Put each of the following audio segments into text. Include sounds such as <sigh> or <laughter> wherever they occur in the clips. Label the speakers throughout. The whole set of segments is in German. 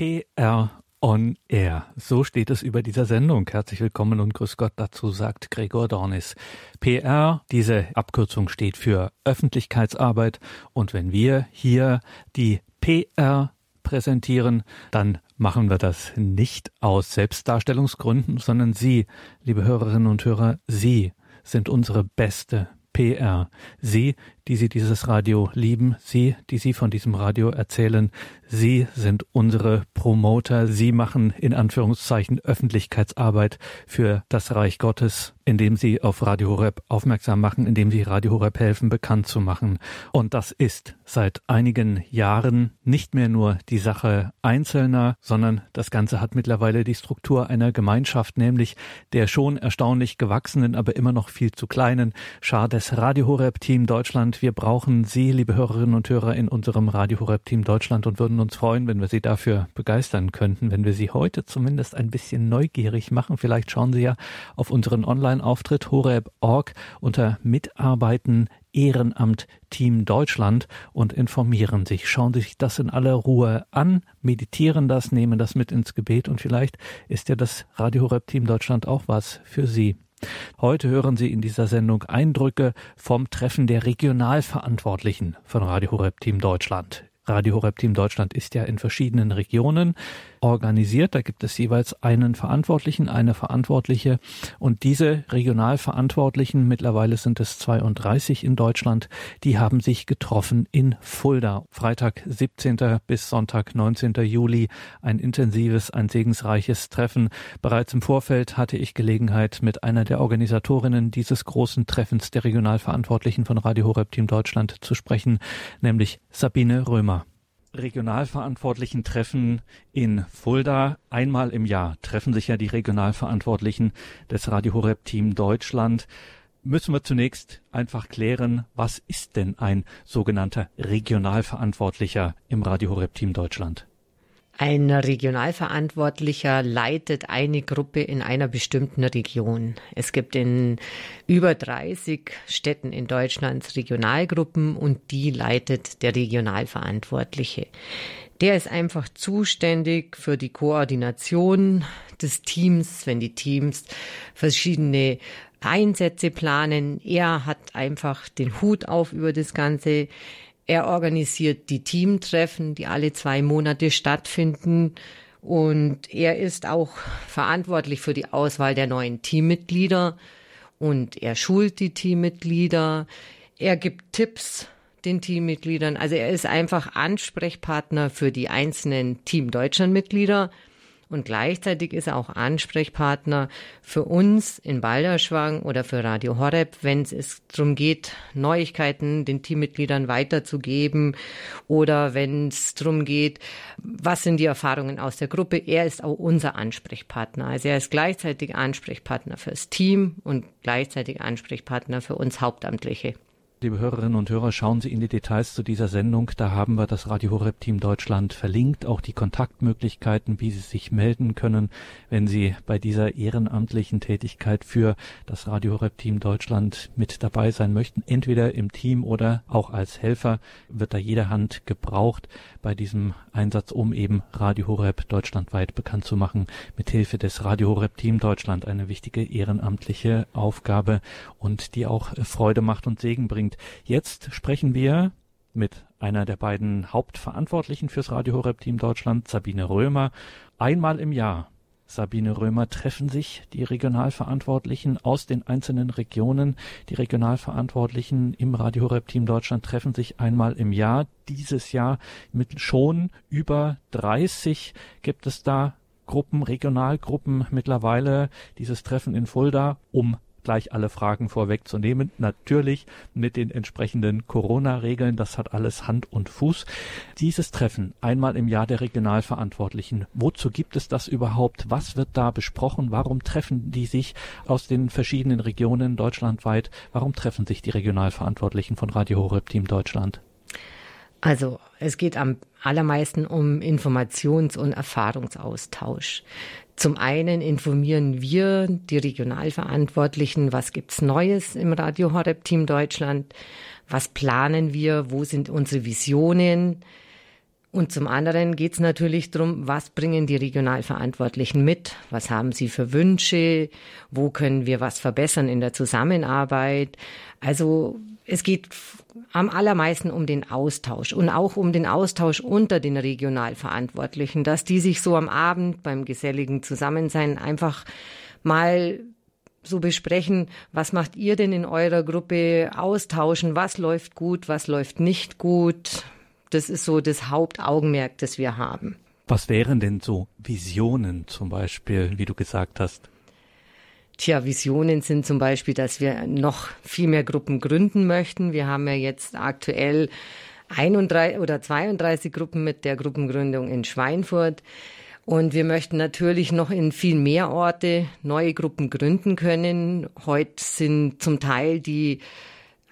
Speaker 1: PR on Air. So steht es über dieser Sendung. Herzlich willkommen und grüß Gott. Dazu sagt Gregor Dornis. PR, diese Abkürzung steht für Öffentlichkeitsarbeit. Und wenn wir hier die PR präsentieren, dann machen wir das nicht aus Selbstdarstellungsgründen, sondern Sie, liebe Hörerinnen und Hörer, Sie sind unsere beste PR. Sie, die Sie dieses Radio lieben, Sie, die Sie von diesem Radio erzählen, Sie sind unsere Promoter. Sie machen in Anführungszeichen Öffentlichkeitsarbeit für das Reich Gottes, indem Sie auf Radio Horeb aufmerksam machen, indem Sie Radio Horeb helfen, bekannt zu machen. Und das ist seit einigen Jahren nicht mehr nur die Sache Einzelner, sondern das Ganze hat mittlerweile die Struktur einer Gemeinschaft, nämlich der schon erstaunlich gewachsenen, aber immer noch viel zu kleinen Schar des Radio Horeb Team Deutschland. Wir brauchen Sie, liebe Hörerinnen und Hörer, in unserem Radio Horeb Team Deutschland und würden uns freuen, wenn wir Sie dafür begeistern könnten, wenn wir Sie heute zumindest ein bisschen neugierig machen. Vielleicht schauen Sie ja auf unseren Online-Auftritt horeb.org unter Mitarbeiten Ehrenamt Team Deutschland und informieren sich. Schauen Sie sich das in aller Ruhe an, meditieren das, nehmen das mit ins Gebet und vielleicht ist ja das Radio Horeb Team Deutschland auch was für Sie. Heute hören Sie in dieser Sendung Eindrücke vom Treffen der Regionalverantwortlichen von Radio Horeb Team Deutschland. Radio Horeb Team Deutschland ist ja in verschiedenen Regionen organisiert. Da gibt es jeweils einen Verantwortlichen, eine Verantwortliche. Und diese Regionalverantwortlichen, mittlerweile sind es 32 in Deutschland, die haben sich getroffen in Fulda. Freitag 17. bis Sonntag 19. Juli. Ein intensives, ein segensreiches Treffen. Bereits im Vorfeld hatte ich Gelegenheit, mit einer der Organisatorinnen dieses großen Treffens der Regionalverantwortlichen von Radio Horeb Team Deutschland zu sprechen, nämlich Sabine Römer. Regionalverantwortlichen Treffen in Fulda. Einmal im Jahr treffen sich ja die Regionalverantwortlichen des Radio Horeb Team Deutschland. Müssen wir zunächst einfach klären, was ist denn ein sogenannter Regionalverantwortlicher im Radio Horeb Team Deutschland?
Speaker 2: Ein Regionalverantwortlicher leitet eine Gruppe in einer bestimmten Region. Es gibt in über 30 Städten in Deutschland Regionalgruppen und die leitet der Regionalverantwortliche. Der ist einfach zuständig für die Koordination des Teams, wenn die Teams verschiedene Einsätze planen. Er hat einfach den Hut auf über das Ganze. Er organisiert die Teamtreffen, die alle zwei Monate stattfinden. Und er ist auch verantwortlich für die Auswahl der neuen Teammitglieder. Und er schult die Teammitglieder. Er gibt Tipps den Teammitgliedern. Also er ist einfach Ansprechpartner für die einzelnen Team Deutschland Mitglieder und gleichzeitig ist er auch Ansprechpartner für uns in Balderschwang oder für Radio Horeb, wenn es darum geht, Neuigkeiten den Teammitgliedern weiterzugeben oder wenn es darum geht, was sind die Erfahrungen aus der Gruppe. Er ist auch unser Ansprechpartner. Also er ist gleichzeitig Ansprechpartner fürs Team und gleichzeitig Ansprechpartner für uns Hauptamtliche.
Speaker 1: Liebe Hörerinnen und Hörer, schauen Sie in die Details zu dieser Sendung. Da haben wir das Radio Horeb Team Deutschland verlinkt, auch die Kontaktmöglichkeiten, wie Sie sich melden können, wenn Sie bei dieser ehrenamtlichen Tätigkeit für das Radio Horeb Team Deutschland mit dabei sein möchten. Entweder im Team oder auch als Helfer wird da jede Hand gebraucht bei diesem Einsatz, um eben Radio Horeb deutschlandweit bekannt zu machen, mithilfe des Radio Horeb Team Deutschland. Eine wichtige ehrenamtliche Aufgabe und die auch Freude macht und Segen bringt. Jetzt sprechen wir mit einer der beiden Hauptverantwortlichen fürs Radio Horeb Team Deutschland, Sabine Römer. Einmal im Jahr, Sabine Römer, treffen sich die Regionalverantwortlichen aus den einzelnen Regionen. Die Regionalverantwortlichen im Radio Horeb Team Deutschland treffen sich einmal im Jahr. Dieses Jahr mit schon über 30 gibt es da Gruppen, Regionalgruppen mittlerweile. Dieses Treffen in Fulda um gleich alle Fragen vorwegzunehmen. Natürlich mit den entsprechenden Corona-Regeln. Das hat alles Hand und Fuß. Dieses Treffen einmal im Jahr der Regionalverantwortlichen. Wozu gibt es das überhaupt? Was wird da besprochen? Warum treffen die sich aus den verschiedenen Regionen deutschlandweit? Warum treffen sich die Regionalverantwortlichen von Radio Horeb Team Deutschland?
Speaker 2: Also es geht am allermeisten um Informations- und Erfahrungsaustausch. Zum einen informieren wir die Regionalverantwortlichen, was gibt's Neues im Radio Horeb Team Deutschland, was planen wir, wo sind unsere Visionen, Und zum anderen geht es natürlich darum, was bringen die Regionalverantwortlichen mit? Was haben sie für Wünsche? Wo können wir was verbessern in der Zusammenarbeit? Also es geht am allermeisten um den Austausch und auch um den Austausch unter den Regionalverantwortlichen, dass die sich so am Abend beim geselligen Zusammensein einfach mal so besprechen, was macht ihr denn in eurer Gruppe, austauschen, was läuft gut, was läuft nicht gut, das ist so das Hauptaugenmerk, das wir haben.
Speaker 1: Was wären denn so Visionen zum Beispiel, wie du gesagt hast?
Speaker 2: Tja, Visionen sind zum Beispiel, dass wir noch viel mehr Gruppen gründen möchten. Wir haben ja jetzt aktuell 31 oder 32 Gruppen mit der Gruppengründung in Schweinfurt. Und wir möchten natürlich noch in viel mehr Orte neue Gruppen gründen können. Heute sind zum Teil die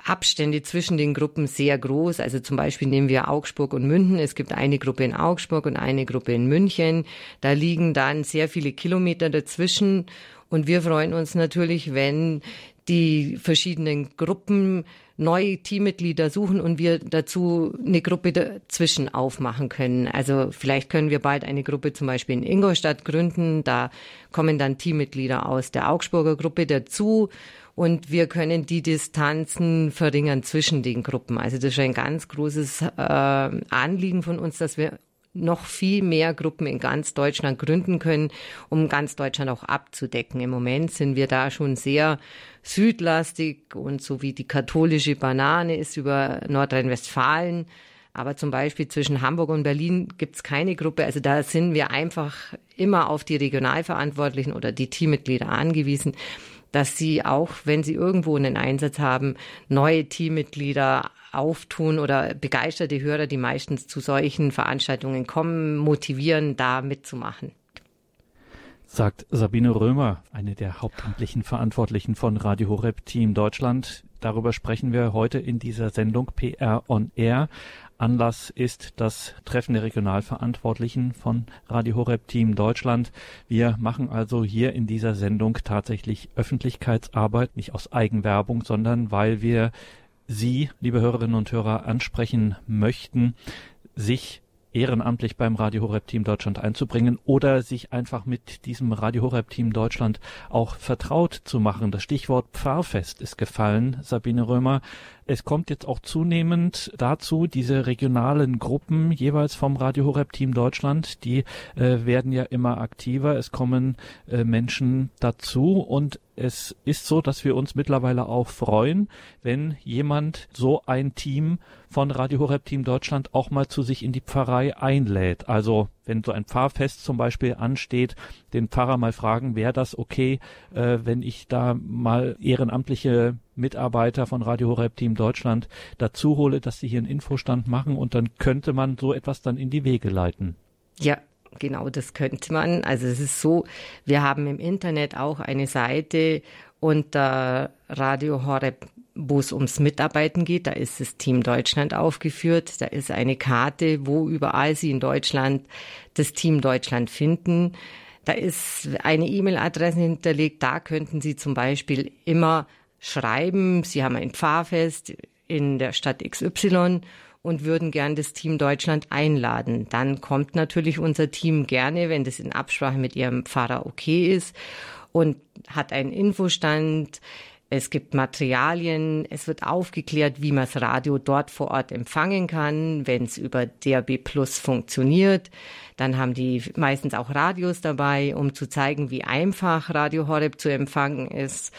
Speaker 2: Abstände zwischen den Gruppen sehr groß. Also zum Beispiel nehmen wir Augsburg und München. Es gibt eine Gruppe in Augsburg und eine Gruppe in München. Da liegen dann sehr viele Kilometer dazwischen. Und wir freuen uns natürlich, wenn die verschiedenen Gruppen neue Teammitglieder suchen und wir dazu eine Gruppe dazwischen aufmachen können. Also vielleicht können wir bald eine Gruppe zum Beispiel in Ingolstadt gründen. Da kommen dann Teammitglieder aus der Augsburger Gruppe dazu und wir können die Distanzen verringern zwischen den Gruppen. Also das ist ein ganz großes äh, Anliegen von uns, dass wir noch viel mehr Gruppen in ganz Deutschland gründen können, um ganz Deutschland auch abzudecken. Im Moment sind wir da schon sehr südlastig und so wie die katholische Banane ist über Nordrhein-Westfalen. Aber zum Beispiel zwischen Hamburg und Berlin gibt es keine Gruppe. Also da sind wir einfach immer auf die Regionalverantwortlichen oder die Teammitglieder angewiesen dass sie auch, wenn sie irgendwo einen Einsatz haben, neue Teammitglieder auftun oder begeisterte Hörer, die meistens zu solchen Veranstaltungen kommen, motivieren, da mitzumachen.
Speaker 1: Sagt Sabine Römer, eine der hauptamtlichen Verantwortlichen von Radio Horeb Team Deutschland. Darüber sprechen wir heute in dieser Sendung PR on Air. Anlass ist das Treffen der Regionalverantwortlichen von Radio Horeb Team Deutschland. Wir machen also hier in dieser Sendung tatsächlich Öffentlichkeitsarbeit, nicht aus Eigenwerbung, sondern weil wir Sie, liebe Hörerinnen und Hörer, ansprechen möchten, sich ehrenamtlich beim Radio Horeb Team Deutschland einzubringen oder sich einfach mit diesem Radio Horeb Team Deutschland auch vertraut zu machen. Das Stichwort Pfarrfest ist gefallen, Sabine Römer. Es kommt jetzt auch zunehmend dazu, diese regionalen Gruppen jeweils vom Radio Horeb Team Deutschland, die äh, werden ja immer aktiver. Es kommen äh, Menschen dazu und es ist so, dass wir uns mittlerweile auch freuen, wenn jemand so ein Team von Radio Horeb Team Deutschland auch mal zu sich in die Pfarrei einlädt. Also wenn so ein Pfarrfest zum Beispiel ansteht, den Pfarrer mal fragen, wäre das okay, äh, wenn ich da mal ehrenamtliche Mitarbeiter von Radio Horeb Team Deutschland dazu hole, dass sie hier einen Infostand machen und dann könnte man so etwas dann in die Wege leiten.
Speaker 2: Ja, Genau, das könnte man. Also es ist so, wir haben im Internet auch eine Seite unter Radio Horeb, wo es ums Mitarbeiten geht. Da ist das Team Deutschland aufgeführt. Da ist eine Karte, wo überall Sie in Deutschland das Team Deutschland finden. Da ist eine E-Mail-Adresse hinterlegt. Da könnten Sie zum Beispiel immer schreiben, Sie haben ein Pfarrfest in der Stadt XY und würden gern das Team Deutschland einladen. Dann kommt natürlich unser Team gerne, wenn das in Absprache mit ihrem Pfarrer okay ist und hat einen Infostand. Es gibt Materialien, es wird aufgeklärt, wie man das Radio dort vor Ort empfangen kann, wenn es über DAB Plus funktioniert. Dann haben die meistens auch Radios dabei, um zu zeigen, wie einfach Radio Horeb zu empfangen ist.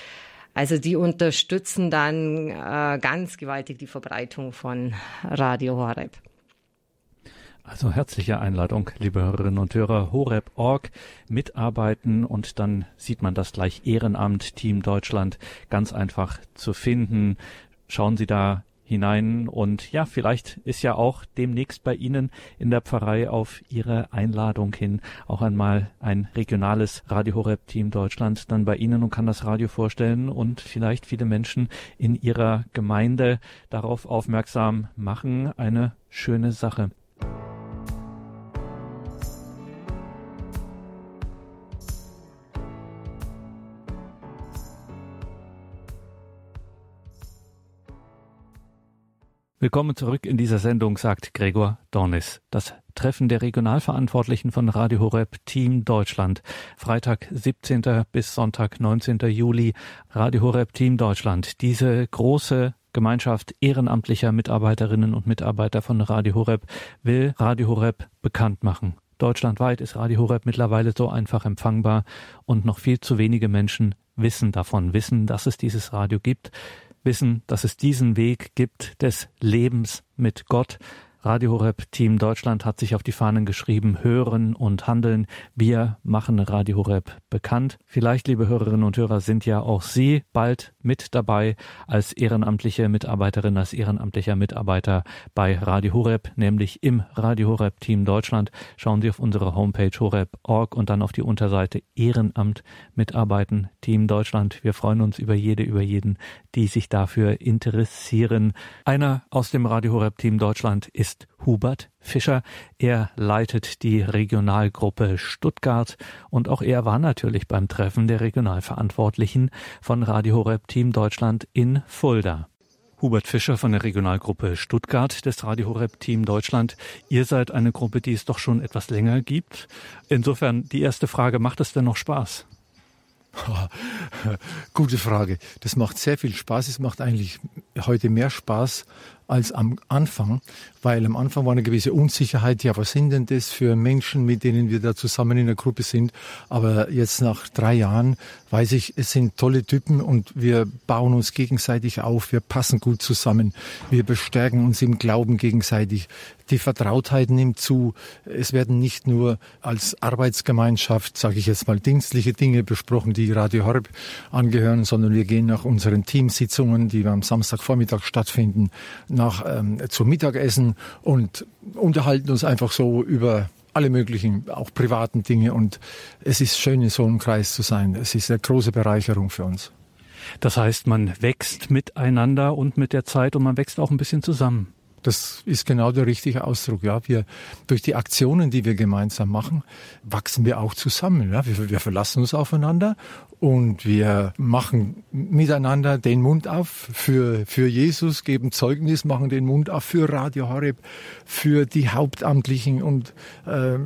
Speaker 2: Also die unterstützen dann äh, ganz gewaltig die Verbreitung von Radio Horeb.
Speaker 1: Also herzliche Einladung, liebe Hörerinnen und Hörer, horeb.org mitarbeiten und dann sieht man das gleich Ehrenamt Team Deutschland ganz einfach zu finden. Schauen Sie da hinein. Und ja, vielleicht ist ja auch demnächst bei Ihnen in der Pfarrei auf Ihre Einladung hin auch einmal ein regionales Radio Horeb Team Deutschland dann bei Ihnen und kann das Radio vorstellen und vielleicht viele Menschen in Ihrer Gemeinde darauf aufmerksam machen. Eine schöne Sache. Willkommen zurück in dieser Sendung, sagt Gregor Dornis. Das Treffen der Regionalverantwortlichen von Radio Horeb Team Deutschland. Freitag 17. bis Sonntag 19. Juli Radio Horeb Team Deutschland. Diese große Gemeinschaft ehrenamtlicher Mitarbeiterinnen und Mitarbeiter von Radio Horeb will Radio Horeb bekannt machen. Deutschlandweit ist Radio Horeb mittlerweile so einfach empfangbar und noch viel zu wenige Menschen wissen davon, wissen, dass es dieses Radio gibt, wissen, dass es diesen Weg gibt des Lebens mit Gott, Radio Horeb Team Deutschland hat sich auf die Fahnen geschrieben, hören und handeln. Wir machen Radio Horeb bekannt. Vielleicht, liebe Hörerinnen und Hörer, sind ja auch Sie bald mit dabei als ehrenamtliche Mitarbeiterin, als ehrenamtlicher Mitarbeiter bei Radio Horeb, nämlich im Radio Horeb Team Deutschland. Schauen Sie auf unsere Homepage horeb.org und dann auf die Unterseite Ehrenamt mitarbeiten Team Deutschland. Wir freuen uns über jede, über jeden, die sich dafür interessieren. Einer aus dem Radio Horeb Team Deutschland ist ist Hubert Fischer. Er leitet die Regionalgruppe Stuttgart und auch er war natürlich beim Treffen der Regionalverantwortlichen von Radio Horeb Team Deutschland in Fulda. Hubert Fischer von der Regionalgruppe Stuttgart des Radio Horeb Team Deutschland. Ihr seid eine Gruppe, die es doch schon etwas länger gibt. Insofern die erste Frage, macht es denn noch Spaß? <laughs>
Speaker 3: Gute Frage. Das macht sehr viel Spaß. Es macht eigentlich heute mehr Spaß als am Anfang, weil am Anfang war eine gewisse Unsicherheit. Ja, was sind denn das für Menschen, mit denen wir da zusammen in der Gruppe sind? Aber jetzt nach drei Jahren weiß ich, es sind tolle Typen und wir bauen uns gegenseitig auf. Wir passen gut zusammen. Wir bestärken uns im Glauben gegenseitig. Die Vertrautheit nimmt zu. Es werden nicht nur als Arbeitsgemeinschaft, sage ich jetzt mal, dienstliche Dinge besprochen, die Radio Horb angehören, sondern wir gehen nach unseren Teamsitzungen, die am Samstagvormittag stattfinden, nach ähm, zum Mittagessen und unterhalten uns einfach so über alle möglichen, auch privaten Dinge. Und es ist schön, in so einem Kreis zu sein. Es ist eine große Bereicherung für uns.
Speaker 1: Das heißt, man wächst miteinander und mit der Zeit und man wächst auch ein bisschen zusammen.
Speaker 3: Das ist genau der richtige Ausdruck. Ja, wir durch die Aktionen, die wir gemeinsam machen, wachsen wir auch zusammen. Ja, wir, wir verlassen uns aufeinander und wir machen miteinander den Mund auf für für Jesus, geben Zeugnis, machen den Mund auf für Radio Horeb, für die Hauptamtlichen und äh,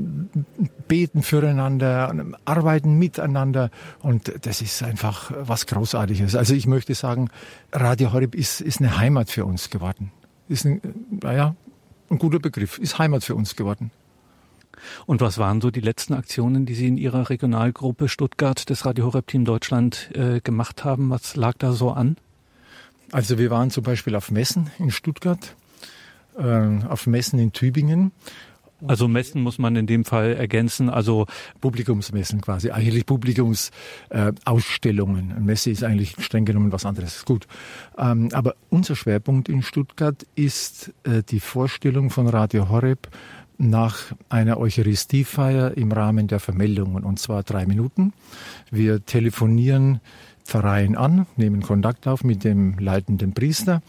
Speaker 3: beten füreinander, arbeiten miteinander und das ist einfach was Großartiges. Also ich möchte sagen, Radio Horeb ist ist eine Heimat für uns geworden ist ein, naja, ein guter Begriff, ist Heimat für uns geworden.
Speaker 1: Und was waren so die letzten Aktionen, die Sie in Ihrer Regionalgruppe Stuttgart des Radio Horeb Team Deutschland äh, gemacht haben? Was lag da so an?
Speaker 3: Also wir waren zum Beispiel auf Messen in Stuttgart, äh, auf Messen in Tübingen
Speaker 1: also Messen muss man in dem Fall ergänzen, also
Speaker 3: Publikumsmessen quasi, eigentlich Publikumsausstellungen. Äh, Messe ist eigentlich streng genommen was anderes. Gut. Ähm, aber unser Schwerpunkt in Stuttgart ist äh, die Vorstellung von Radio Horeb nach einer Eucharistiefeier im Rahmen der Vermeldungen, und zwar drei Minuten. Wir telefonieren Pfarreien an, nehmen Kontakt auf mit dem leitenden Priester.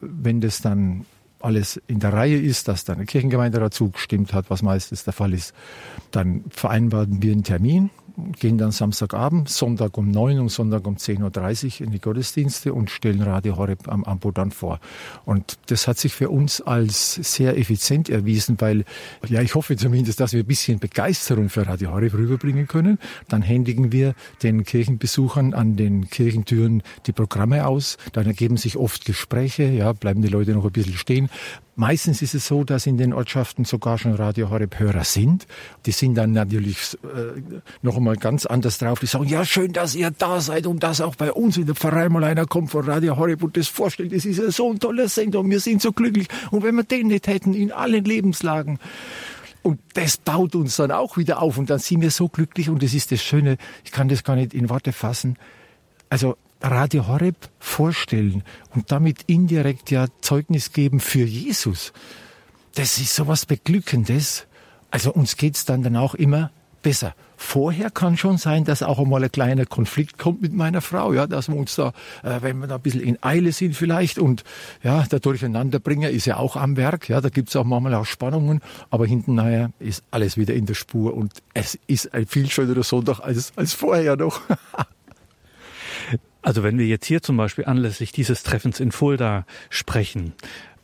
Speaker 3: Wenn das dann alles in der Reihe ist, dass dann eine Kirchengemeinde dazu gestimmt hat, was meistens der Fall ist, dann vereinbaren wir einen Termin gehen dann Samstagabend, Sonntag um 9 und Sonntag um 10.30 Uhr in die Gottesdienste und stellen Radio Horeb am Ambo dann vor. Und das hat sich für uns als sehr effizient erwiesen, weil, ja, ich hoffe zumindest, dass wir ein bisschen Begeisterung für Radio Horeb rüberbringen können. Dann händigen wir den Kirchenbesuchern an den Kirchentüren die Programme aus. Dann ergeben sich oft Gespräche, ja, bleiben die Leute noch ein bisschen stehen. Meistens ist es so, dass in den Ortschaften sogar schon Radio Horeb Hörer sind. Die sind dann natürlich äh, noch einmal ganz anders drauf. Die sagen, ja, schön, dass ihr da seid und dass auch bei uns in der Pfarrei mal einer kommt von Radio Horeb und das vorstellt. Das ist ja so ein toller Sender und wir sind so glücklich. Und wenn wir den nicht hätten, in allen Lebenslagen. Und das baut uns dann auch wieder auf und dann sind wir so glücklich und das ist das Schöne. Ich kann das gar nicht in Worte fassen. Also Radio Horeb vorstellen und damit indirekt ja Zeugnis geben für Jesus. Das ist sowas Beglückendes. Also uns geht's dann dann auch immer besser. Vorher kann schon sein, dass auch einmal ein kleiner Konflikt kommt mit meiner Frau, ja, dass wir uns da, äh, wenn wir da ein bisschen in Eile sind vielleicht und ja, der Durcheinanderbringer ist ja auch am Werk, ja, da gibt's auch manchmal auch Spannungen, aber hinten nachher ist alles wieder in der Spur und es ist ein viel schönerer Sonntag als, als vorher noch. <laughs>
Speaker 1: Also wenn wir jetzt hier zum Beispiel anlässlich dieses Treffens in Fulda sprechen,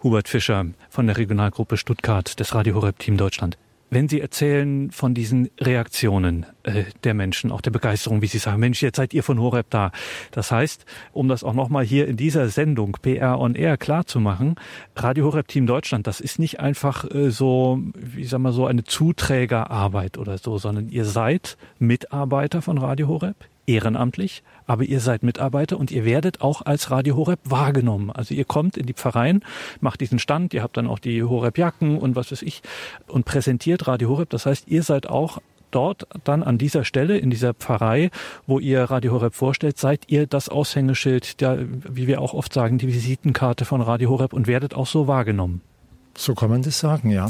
Speaker 1: Hubert Fischer von der Regionalgruppe Stuttgart des Radio Horeb Team Deutschland, wenn Sie erzählen von diesen Reaktionen äh, der Menschen, auch der Begeisterung, wie Sie sagen, Mensch, jetzt seid ihr von Horeb da. Das heißt, um das auch nochmal hier in dieser Sendung PR on Air klar zu machen, Radio Horeb Team Deutschland, das ist nicht einfach äh, so, wie sagen wir so, eine Zuträgerarbeit oder so, sondern ihr seid Mitarbeiter von Radio Horeb, ehrenamtlich, aber ihr seid Mitarbeiter und ihr werdet auch als Radio Horeb wahrgenommen. Also ihr kommt in die Pfarreien, macht diesen Stand, ihr habt dann auch die Horeb-Jacken und was weiß ich und präsentiert Radio Horeb. Das heißt, ihr seid auch dort dann an dieser Stelle, in dieser Pfarrei, wo ihr Radio Horeb vorstellt, seid ihr das Aushängeschild, der, wie wir auch oft sagen, die Visitenkarte von Radio Horeb und werdet auch so wahrgenommen.
Speaker 3: So kann man das sagen, ja.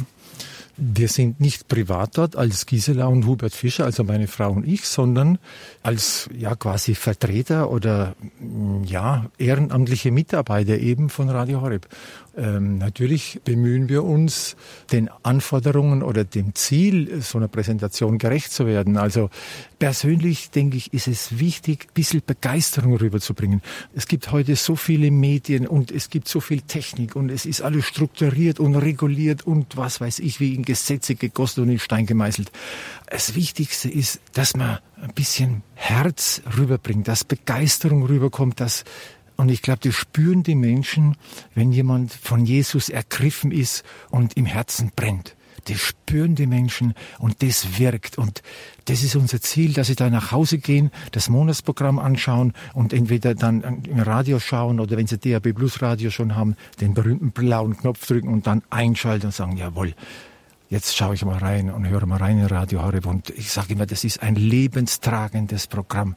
Speaker 3: Wir sind nicht privat dort als Gisela und Hubert Fischer, also meine Frau und ich, sondern als ja quasi Vertreter oder ja ehrenamtliche Mitarbeiter eben von Radio Horeb. Ähm, natürlich bemühen wir uns, den Anforderungen oder dem Ziel so einer Präsentation gerecht zu werden. Also persönlich denke ich, ist es wichtig, ein bisschen Begeisterung rüberzubringen. Es gibt heute so viele Medien und es gibt so viel Technik und es ist alles strukturiert und reguliert und was weiß ich, wie in Gesetze gegossen und in Stein gemeißelt. Das Wichtigste ist, dass man ein bisschen Herz rüberbringt, dass Begeisterung rüberkommt, dass und ich glaube, das spüren die Menschen, wenn jemand von Jesus ergriffen ist und im Herzen brennt. Das spüren die Menschen und das wirkt. Und das ist unser Ziel, dass sie da nach Hause gehen, das Monatsprogramm anschauen und entweder dann im Radio schauen oder wenn sie DAB Plus Radio schon haben, den berühmten blauen Knopf drücken und dann einschalten und sagen, jawohl, jetzt schaue ich mal rein und höre mal rein in Radio Horeb. Und ich sage immer, das ist ein lebenstragendes Programm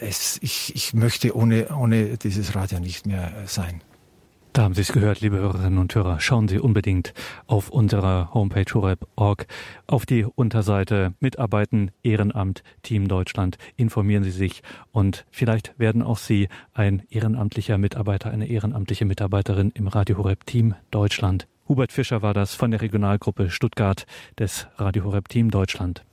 Speaker 3: es, ich, ich möchte ohne, ohne dieses Radio nicht mehr sein.
Speaker 1: Da haben Sie es gehört, liebe Hörerinnen und Hörer. Schauen Sie unbedingt auf unserer Homepage horeb.org auf die Unterseite Mitarbeiten, Ehrenamt, Team Deutschland. Informieren Sie sich und vielleicht werden auch Sie ein ehrenamtlicher Mitarbeiter, eine ehrenamtliche Mitarbeiterin im Radio Horeb Team Deutschland. Hubert Fischer war das von der Regionalgruppe Stuttgart des Radio Horeb Team Deutschland.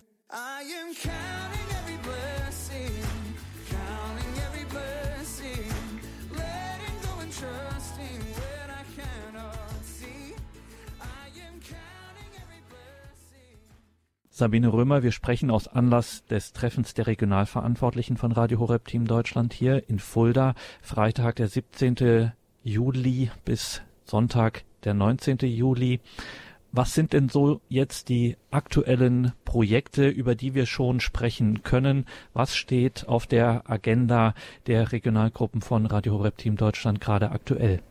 Speaker 1: Sabine Römer, wir sprechen aus Anlass des Treffens der Regionalverantwortlichen von Radio Horeb Team Deutschland hier in Fulda. Freitag, der 17. Juli bis Sonntag, der 19. Juli. Was sind denn so jetzt die aktuellen Projekte, über die wir schon sprechen können? Was steht auf der Agenda der Regionalgruppen von Radio Horeb Team Deutschland gerade aktuell?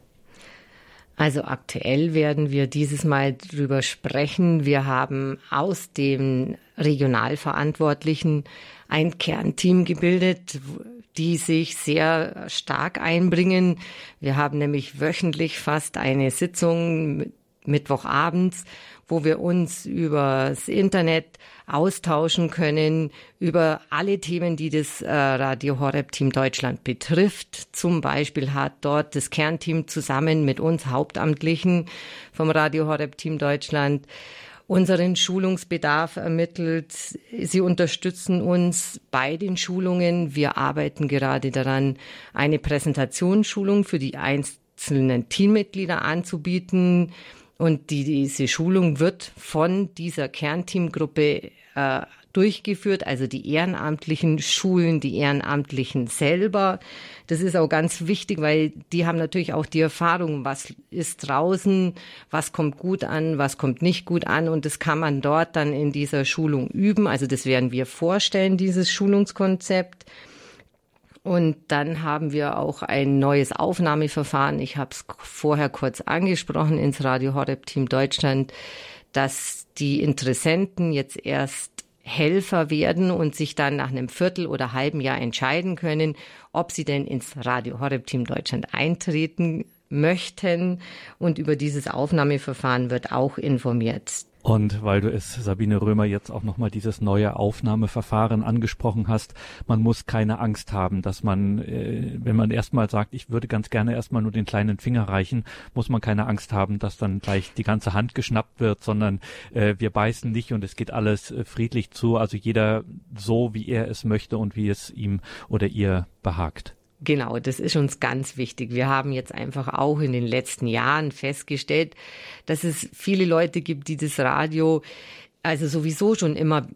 Speaker 2: Also aktuell werden wir dieses Mal drüber sprechen. Wir haben aus dem Regionalverantwortlichen ein Kernteam gebildet, die sich sehr stark einbringen. Wir haben nämlich wöchentlich fast eine Sitzung Mittwochabends, wo wir uns übers Internet austauschen können über alle Themen, die das äh, Radio Horeb Team Deutschland betrifft. Zum Beispiel hat dort das Kernteam zusammen mit uns Hauptamtlichen vom Radio Horeb Team Deutschland unseren Schulungsbedarf ermittelt. Sie unterstützen uns bei den Schulungen. Wir arbeiten gerade daran, eine Präsentationsschulung für die einzelnen Teammitglieder anzubieten. Und die, diese Schulung wird von dieser Kernteamgruppe äh, durchgeführt, also die Ehrenamtlichen schulen die Ehrenamtlichen selber. Das ist auch ganz wichtig, weil die haben natürlich auch die Erfahrung, was ist draußen, was kommt gut an, was kommt nicht gut an und das kann man dort dann in dieser Schulung üben. Also das werden wir vorstellen, dieses Schulungskonzept. Und dann haben wir auch ein neues Aufnahmeverfahren. Ich habe es vorher kurz angesprochen ins Radio Horeb Team Deutschland, dass die Interessenten jetzt erst Helfer werden und sich dann nach einem Viertel oder halben Jahr entscheiden können, ob sie denn ins Radio Horeb Team Deutschland eintreten möchten. Und über dieses Aufnahmeverfahren wird auch informiert.
Speaker 1: Und weil du es, Sabine Römer, jetzt auch nochmal dieses neue Aufnahmeverfahren angesprochen hast, man muss keine Angst haben, dass man, äh, wenn man erstmal sagt, ich würde ganz gerne erstmal nur den kleinen Finger reichen, muss man keine Angst haben, dass dann gleich die ganze Hand geschnappt wird, sondern äh, wir beißen nicht und es geht alles äh, friedlich zu, also jeder so, wie er es möchte und wie es ihm oder ihr behagt.
Speaker 2: Genau, das ist uns ganz wichtig. Wir haben jetzt einfach auch in den letzten Jahren festgestellt, dass es viele Leute gibt, die das Radio also sowieso schon immer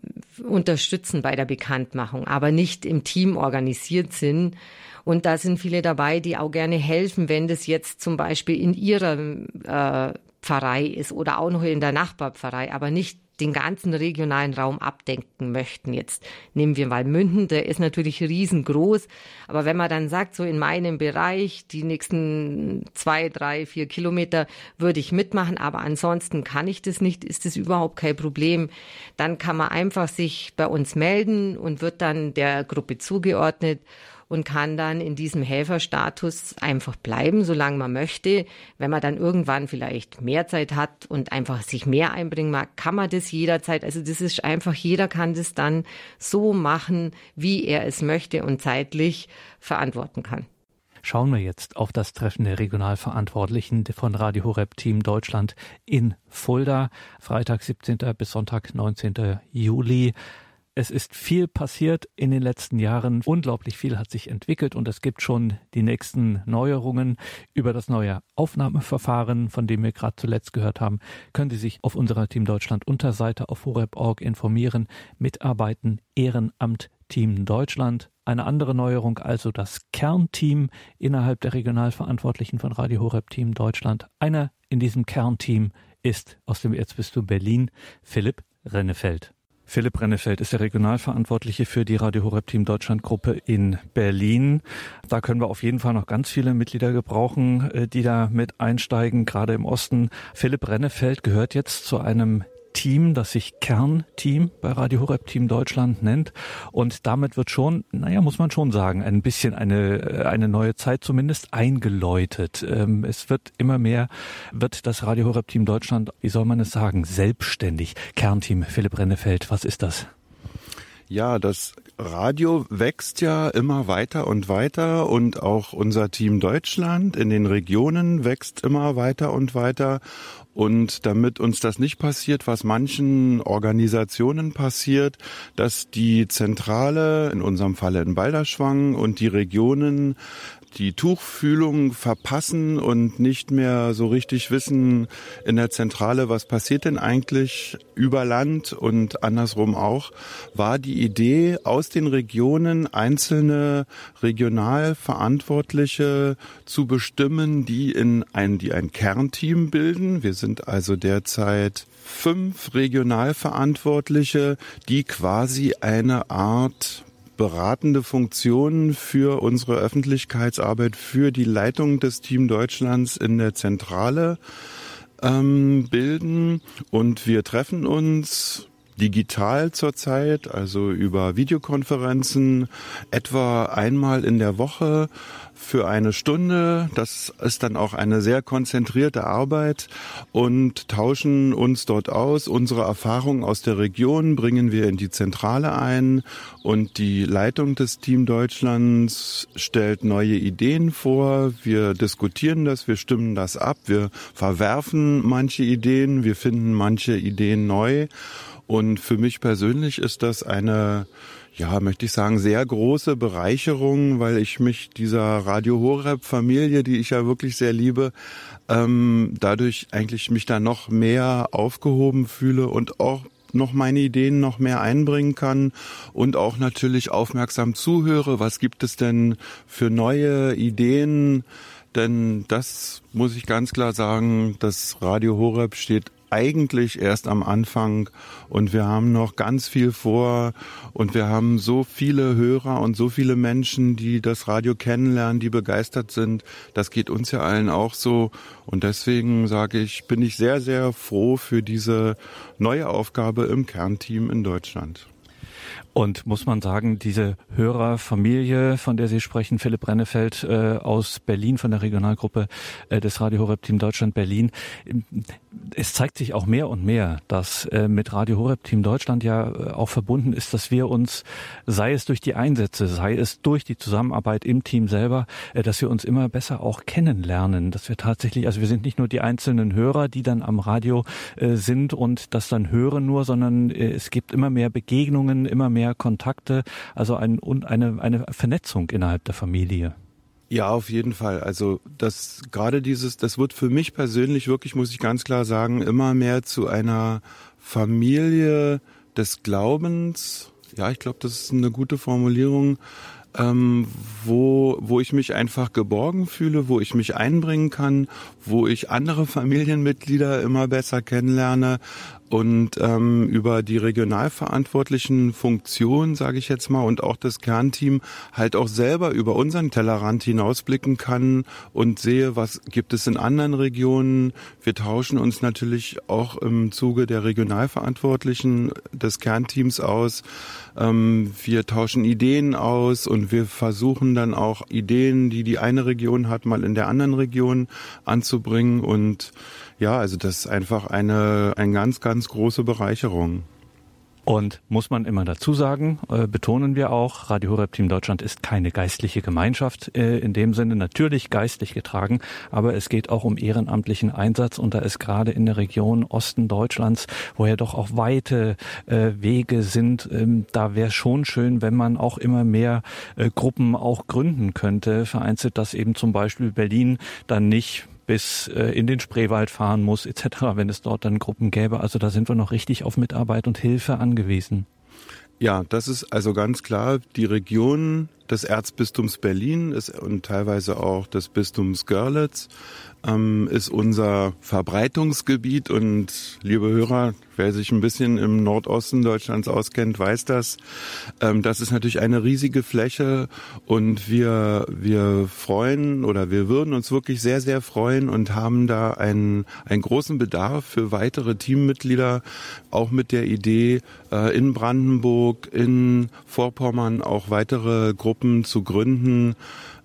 Speaker 2: unterstützen bei der Bekanntmachung, aber nicht im Team organisiert sind. Und da sind viele dabei, die auch gerne helfen, wenn das jetzt zum Beispiel in ihrem äh, Pfarrei ist oder auch noch in der Nachbarpfarrei, aber nicht den ganzen regionalen Raum abdenken möchten. Jetzt nehmen wir mal Münden, der ist natürlich riesengroß, aber wenn man dann sagt, so in meinem Bereich, die nächsten zwei, drei, vier Kilometer würde ich mitmachen, aber ansonsten kann ich das nicht, ist das überhaupt kein Problem. Dann kann man einfach sich bei uns melden und wird dann der Gruppe zugeordnet und kann dann in diesem Helferstatus einfach bleiben, solange man möchte. Wenn man dann irgendwann vielleicht mehr Zeit hat und einfach sich mehr einbringen mag, kann man das jederzeit. Also das ist einfach, jeder kann das dann so machen, wie er es möchte und zeitlich verantworten kann.
Speaker 1: Schauen wir jetzt auf das Treffen der Regionalverantwortlichen von Radio Horeb Team Deutschland in Fulda, Freitag 17. bis Sonntag 19. Juli. Es ist viel passiert in den letzten Jahren. Unglaublich viel hat sich entwickelt und es gibt schon die nächsten Neuerungen über das neue Aufnahmeverfahren, von dem wir gerade zuletzt gehört haben. Können Sie sich auf unserer Team Deutschland Unterseite auf horeb.org informieren. Mitarbeiten Ehrenamt Team Deutschland. Eine andere Neuerung, also das Kernteam innerhalb der Regionalverantwortlichen von Radio Horeb Team Deutschland. Einer in diesem Kernteam ist aus dem Erzbistum Berlin Philipp Rennefeld. Philipp Rennefeld ist der Regionalverantwortliche für die Radio Horeb Team Deutschland Gruppe in Berlin. Da können wir auf jeden Fall noch ganz viele Mitglieder gebrauchen, äh, die da mit einsteigen, gerade im Osten. Philipp Rennefeld gehört jetzt zu einem Team, das sich Kernteam bei Radio Horeb Team Deutschland nennt. Und damit wird schon, naja, muss man schon sagen, ein bisschen eine, äh, eine neue Zeit zumindest eingeläutet. Ähm, es wird immer mehr, wird das Radio Horeb Team Deutschland, wie soll man es sagen, selbstständig. Kernteam, Philipp Rennefeld, was ist das?
Speaker 4: Ja, das Radio wächst ja immer weiter und weiter und auch unser Team Deutschland in den Regionen wächst immer weiter und weiter. Und damit uns das nicht passiert, was manchen Organisationen passiert, dass die Zentrale, in unserem Falle in Balderschwang und die Regionen die Tuchfühlung verpassen und nicht mehr so richtig wissen in der Zentrale, was passiert denn eigentlich über Land und andersrum auch, war die Idee, aus den Regionen einzelne Regionalverantwortliche zu bestimmen, die in ein, die ein Kernteam bilden. Wir sind also derzeit fünf Regionalverantwortliche, die quasi eine Art beratende Funktion für unsere Öffentlichkeitsarbeit, für die Leitung des Team Deutschlands in der Zentrale ähm, bilden. Und wir treffen uns digital zurzeit, also über Videokonferenzen, etwa einmal in der Woche für eine Stunde. Das ist dann auch eine sehr konzentrierte Arbeit und tauschen uns dort aus. Unsere Erfahrungen aus der Region bringen wir in die Zentrale ein und die Leitung des Team Deutschlands stellt neue Ideen vor. Wir diskutieren das, wir stimmen das ab, wir verwerfen manche Ideen, wir finden manche Ideen neu. Und für mich persönlich ist das eine ja, möchte ich sagen, sehr große Bereicherung, weil ich mich dieser Radio Horeb Familie, die ich ja wirklich sehr liebe, ähm, dadurch eigentlich mich da noch mehr aufgehoben fühle und auch noch meine Ideen noch mehr einbringen kann und auch natürlich aufmerksam zuhöre. Was gibt es denn für neue Ideen? Denn das muss ich ganz klar sagen, das Radio Horeb steht eigentlich erst am Anfang und wir haben noch ganz viel vor und wir haben so viele Hörer und so viele Menschen, die das Radio kennenlernen, die begeistert sind. Das geht uns ja allen auch so und deswegen sage ich, bin ich sehr, sehr froh für diese neue Aufgabe im Kernteam in Deutschland.
Speaker 1: Und muss man sagen, diese Hörerfamilie, von der Sie sprechen, Philipp Brennefeld äh, aus Berlin von der Regionalgruppe äh, des Radio Horeb Team Deutschland Berlin, es zeigt sich auch mehr und mehr, dass äh, mit Radio Horeb Team Deutschland ja äh, auch verbunden ist, dass wir uns, sei es durch die Einsätze, sei es durch die Zusammenarbeit im Team selber, äh, dass wir uns immer besser auch kennenlernen, dass wir tatsächlich, also wir sind nicht nur die einzelnen Hörer, die dann am Radio äh, sind und das dann hören nur, sondern äh, es gibt immer mehr Begegnungen, immer mehr Kontakte, also ein, eine, eine Vernetzung innerhalb der Familie.
Speaker 4: Ja, auf jeden Fall. Also das gerade dieses, das wird für mich persönlich wirklich, muss ich ganz klar sagen, immer mehr zu einer Familie des Glaubens. Ja, ich glaube, das ist eine gute Formulierung ähm, wo, wo ich mich einfach geborgen fühle, wo ich mich einbringen kann, wo ich andere <laughs> Familienmitglieder immer besser kennenlerne und ähm, über die regionalverantwortlichen Funktionen, sage ich jetzt mal, und auch das Kernteam halt auch selber über unseren Tellerrand hinausblicken kann und sehe, was gibt es in anderen Regionen. Wir tauschen uns natürlich auch im Zuge der Regionalverantwortlichen des Kernteams aus. Ähm, wir tauschen Ideen aus und wir versuchen dann auch Ideen, die die eine Region hat, mal in der anderen Region anzubringen und ja, also das ist einfach eine, eine ganz, ganz große Bereicherung.
Speaker 1: Und muss man immer dazu sagen, äh, betonen wir auch, Radio Horeb Team Deutschland ist keine geistliche Gemeinschaft äh, in dem Sinne, natürlich geistlich getragen, aber es geht auch um ehrenamtlichen Einsatz und da ist gerade in der Region Osten Deutschlands, wo ja doch auch weite äh, Wege sind, ähm, da wäre schon schön, wenn man auch immer mehr äh, Gruppen auch gründen könnte, vereinzelt, dass eben zum Beispiel Berlin dann nicht bis äh, in den Spreewald fahren muss etc., wenn es dort dann Gruppen gäbe. Also da sind wir noch richtig auf Mitarbeit und Hilfe angewiesen.
Speaker 4: Ja, das ist also ganz klar die Region des Erzbistums Berlin und teilweise auch des Bistums Görlitz ähm, ist unser Verbreitungsgebiet und liebe Hörer, wer sich ein bisschen im Nordosten Deutschlands auskennt, weiß das. Ähm, das ist natürlich eine riesige Fläche und wir, wir freuen oder wir würden uns wirklich sehr, sehr freuen und haben da einen, einen großen Bedarf für weitere Teammitglieder, auch mit der Idee, äh, in Brandenburg, in Vorpommern auch weitere Gruppen zu gründen.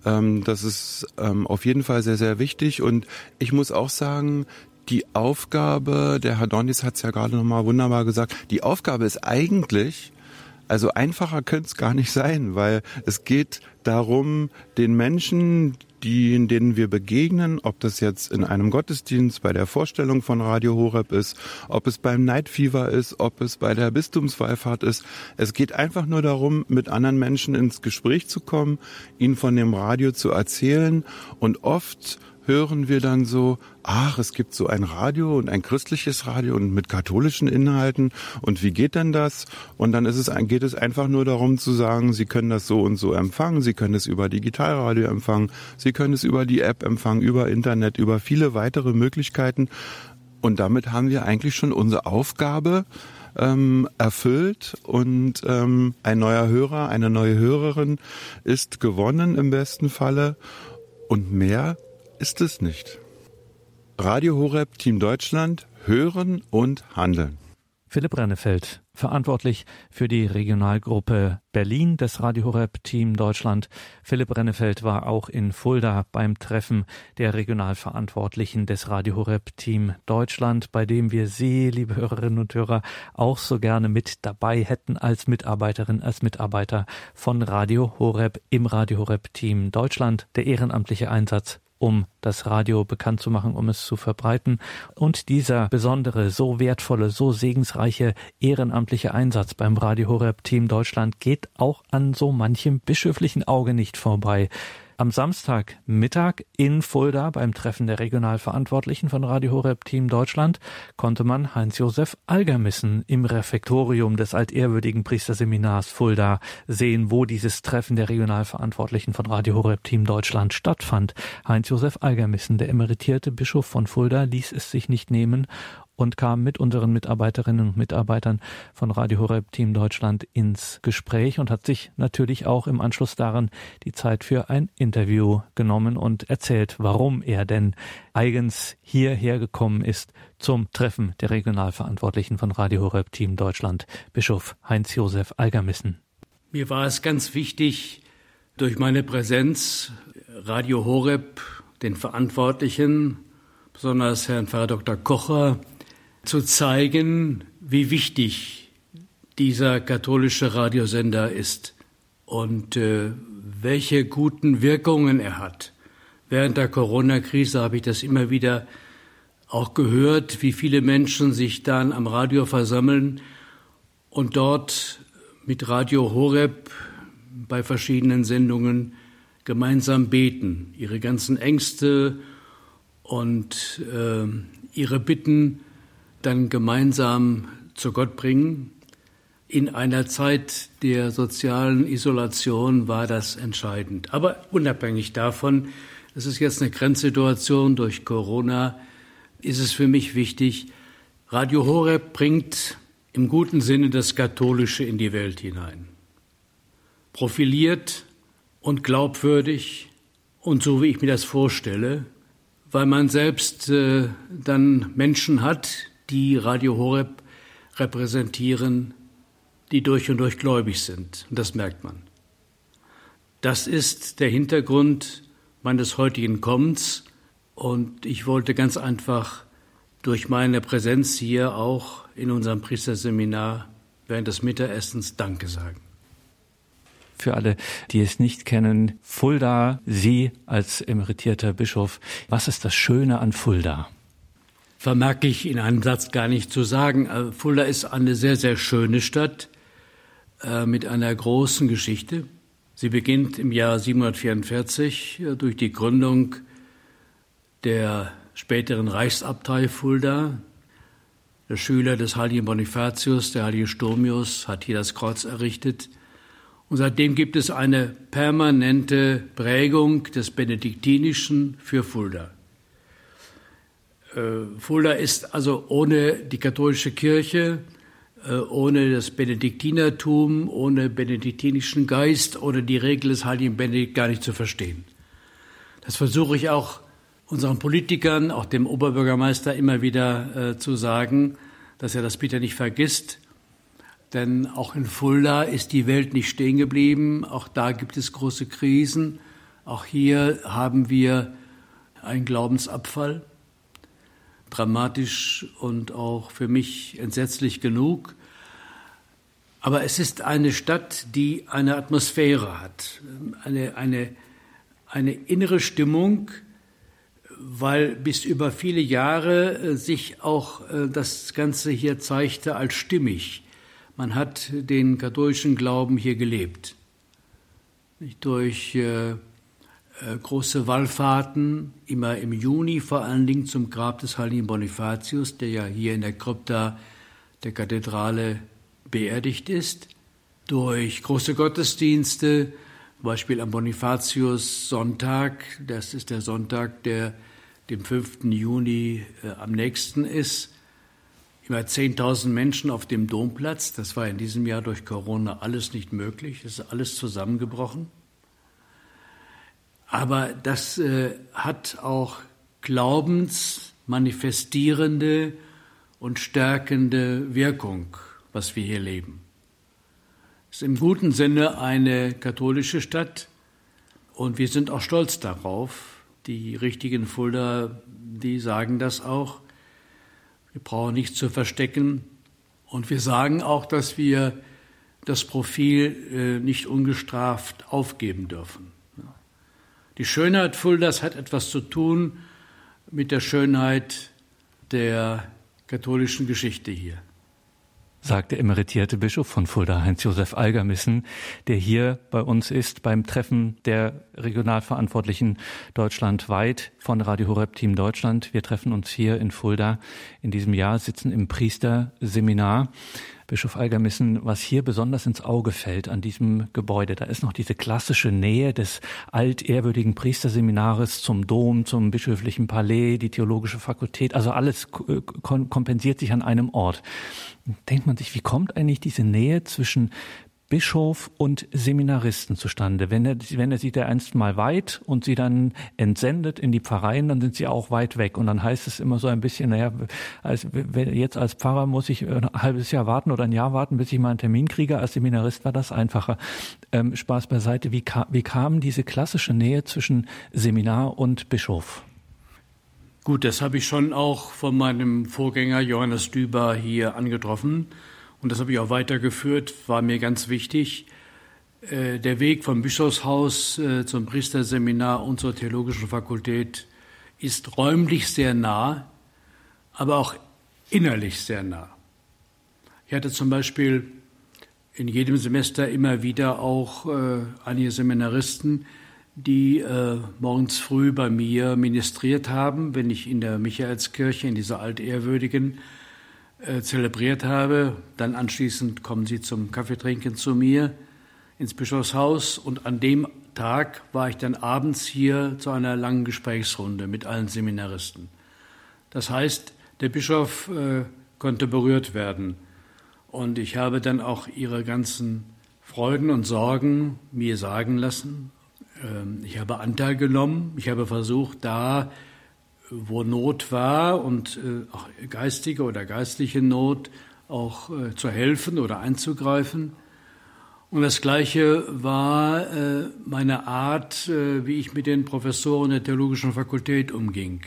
Speaker 4: Ähm, das ist ähm, auf jeden Fall sehr, sehr wichtig. Und ich muss auch sagen, die Aufgabe, der Herr Dornis hat es ja gerade nochmal wunderbar gesagt, die Aufgabe ist eigentlich, also einfacher könnte es gar nicht sein, weil es geht darum, den Menschen, die, denen wir begegnen, ob das jetzt in einem Gottesdienst bei der Vorstellung von Radio Horeb ist, ob es beim Night Fever ist, ob es bei der Bistumswallfahrt ist. Es geht einfach nur darum, mit anderen Menschen ins Gespräch zu kommen, ihnen von dem Radio zu erzählen und oft hören wir dann so, ach, es gibt so ein Radio und ein christliches Radio und mit katholischen Inhalten und wie geht denn das? Und dann ist es, geht es einfach nur darum zu sagen, Sie können das so und so empfangen, Sie können es über Digitalradio empfangen, Sie können es über die App empfangen, über Internet, über viele weitere Möglichkeiten. Und damit haben wir eigentlich schon unsere Aufgabe ähm, erfüllt und ähm, ein neuer Hörer, eine neue Hörerin ist gewonnen im besten Falle. Und mehr ist es nicht. Radio Horeb Team Deutschland hören und handeln.
Speaker 1: Philipp Rennefeld, verantwortlich für die Regionalgruppe Berlin des Radio Horeb Team Deutschland. Philipp Rennefeld war auch in Fulda beim Treffen der Regionalverantwortlichen des Radio Horeb Team Deutschland, bei dem wir Sie, liebe Hörerinnen und Hörer, auch so gerne mit dabei hätten als Mitarbeiterin, als Mitarbeiter von Radio Horeb im Radio Horeb Team Deutschland. Der ehrenamtliche Einsatz um das Radio bekannt zu machen, um es zu verbreiten. Und dieser besondere, so wertvolle, so segensreiche ehrenamtliche Einsatz beim Radio Horeb Team Deutschland geht auch an so manchem bischöflichen Auge nicht vorbei. Am Samstagmittag in Fulda beim Treffen der Regionalverantwortlichen von Radio Horeb Team Deutschland konnte man Heinz-Josef Algermissen im Refektorium des altehrwürdigen Priesterseminars Fulda sehen, wo dieses Treffen der Regionalverantwortlichen von Radio Horeb Team Deutschland stattfand. Heinz-Josef Algermissen, der emeritierte Bischof von Fulda, ließ es sich nicht nehmen und kam mit unseren Mitarbeiterinnen und Mitarbeitern von Radio Horeb Team Deutschland ins Gespräch und hat sich natürlich auch im Anschluss daran die Zeit für ein Interview genommen und erzählt, warum er denn eigens hierher gekommen ist zum Treffen der Regionalverantwortlichen von Radio Horeb Team Deutschland, Bischof Heinz-Josef Algermissen.
Speaker 5: Mir war es ganz wichtig, durch meine Präsenz Radio Horeb, den Verantwortlichen, besonders Herrn Pfarrer Dr. Kocher, zu zeigen, wie wichtig dieser katholische Radiosender ist und äh, welche guten Wirkungen er hat. Während der Corona-Krise habe ich das immer wieder auch gehört, wie viele Menschen sich dann am Radio versammeln und dort mit Radio Horeb bei verschiedenen Sendungen gemeinsam beten, ihre ganzen Ängste und äh, ihre Bitten dann gemeinsam zu Gott bringen. In einer Zeit der sozialen Isolation war das entscheidend. Aber unabhängig davon, es ist jetzt eine Grenzsituation durch Corona, ist es für mich wichtig, Radio Horeb bringt im guten Sinne das Katholische in die Welt hinein. Profiliert und glaubwürdig und so wie ich mir das vorstelle, weil man selbst äh, dann Menschen hat, die Radio Horeb repräsentieren, die durch und durch gläubig sind. Und das merkt man. Das ist der Hintergrund meines heutigen Kommens. Und ich wollte ganz einfach durch meine Präsenz hier auch in unserem Priesterseminar während des Mittagessens Danke sagen.
Speaker 1: Für alle, die es nicht kennen, Fulda, Sie als emeritierter Bischof, was ist das Schöne an Fulda?
Speaker 5: Vermag ich in einem Satz gar nicht zu sagen. Äh, Fulda ist eine sehr, sehr schöne Stadt äh, mit einer großen Geschichte. Sie beginnt im Jahr 744 äh, durch die Gründung der späteren Reichsabtei Fulda. Der Schüler des heiligen Bonifatius, der heilige Sturmius, hat hier das Kreuz errichtet. Und seitdem gibt es eine permanente Prägung des Benediktinischen für Fulda. Äh, Fulda ist also ohne die katholische Kirche, äh, ohne das Benediktinertum, ohne benediktinischen Geist, ohne die Regel des heiligen Benedikt gar nicht zu verstehen. Das versuche ich auch unseren Politikern, auch dem Oberbürgermeister immer wieder äh, zu sagen, dass er das bitte nicht vergisst. Denn auch in Fulda ist die Welt nicht stehen geblieben. Auch da gibt es große Krisen. Auch hier haben wir einen Glaubensabfall. Dramatisch und auch für mich entsetzlich genug. Aber es ist eine Stadt, die eine Atmosphäre hat, eine, eine, eine innere Stimmung, weil bis über viele Jahre äh, sich auch äh, das Ganze hier zeigte als stimmig. Man hat den katholischen Glauben hier gelebt. Durch äh, große Wallfahrten, immer im Juni vor allen Dingen zum Grab des heiligen Bonifatius, der ja hier in der Krypta der Kathedrale beerdigt ist. Durch große Gottesdienste, zum Beispiel am Bonifatius Sonntag, das ist der Sonntag, der dem 5. Juni äh, am nächsten ist, über 10.000 Menschen auf dem Domplatz. Das war in diesem Jahr durch Corona alles nicht möglich. Es ist alles zusammengebrochen. Aber das äh, hat auch glaubensmanifestierende und stärkende Wirkung, was wir hier leben. Es ist im guten Sinne eine katholische Stadt und wir sind auch stolz darauf. Die richtigen Fulda, die sagen das auch. Wir brauchen nichts zu verstecken. Und wir sagen auch, dass wir das Profil äh, nicht ungestraft aufgeben dürfen. Die Schönheit Fuldas hat etwas zu tun mit der Schönheit der katholischen Geschichte hier
Speaker 1: sagt der emeritierte Bischof von Fulda, Heinz-Josef Algermissen, der hier bei uns ist beim Treffen der Regionalverantwortlichen deutschlandweit von Radio Horeb Team Deutschland. Wir treffen uns hier in Fulda in diesem Jahr, sitzen im Priesterseminar. Bischof Algermissen, was hier besonders ins Auge fällt an diesem Gebäude, da ist noch diese klassische Nähe des altehrwürdigen Priesterseminares zum Dom, zum bischöflichen Palais, die theologische Fakultät, also alles kompensiert sich an einem Ort. Denkt man sich, wie kommt eigentlich diese Nähe zwischen Bischof und Seminaristen zustande. Wenn er, wenn er sie da einst mal weit und sie dann entsendet in die Pfarreien, dann sind sie auch weit weg. Und dann heißt es immer so ein bisschen, naja, als, jetzt als Pfarrer muss ich ein halbes Jahr warten oder ein Jahr warten, bis ich mal einen Termin kriege. Als Seminarist war das einfacher. Ähm, Spaß beiseite. Wie, kam, wie kam diese klassische Nähe zwischen Seminar und Bischof?
Speaker 5: Gut, das habe ich schon auch von meinem Vorgänger Johannes Düber hier angetroffen und das habe ich auch weitergeführt, war mir ganz wichtig. Äh, der Weg vom Bischofshaus äh, zum Priesterseminar und zur Theologischen Fakultät ist räumlich sehr nah, aber auch innerlich sehr nah. Ich hatte zum Beispiel in jedem Semester immer wieder auch äh, einige Seminaristen, die morgens früh bei mir ministriert haben, wenn ich in der Michaelskirche, in dieser altehrwürdigen äh, zelebriert habe. Dann anschließend kommen sie zum Kaffeetrinken zu mir ins Bischofshaus und an dem Tag war ich dann abends hier zu einer langen Gesprächsrunde mit allen Seminaristen. Das heißt, der Bischof äh, konnte berührt werden und ich habe dann auch ihre ganzen Freuden und Sorgen mir sagen lassen. Ähm, ich habe Anteil genommen, ich habe versucht, da wo Not war und äh, auch geistige oder geistliche Not auch äh, zu helfen oder einzugreifen. Und das Gleiche war äh, meine Art, äh, wie ich mit den Professoren der Theologischen Fakultät umging.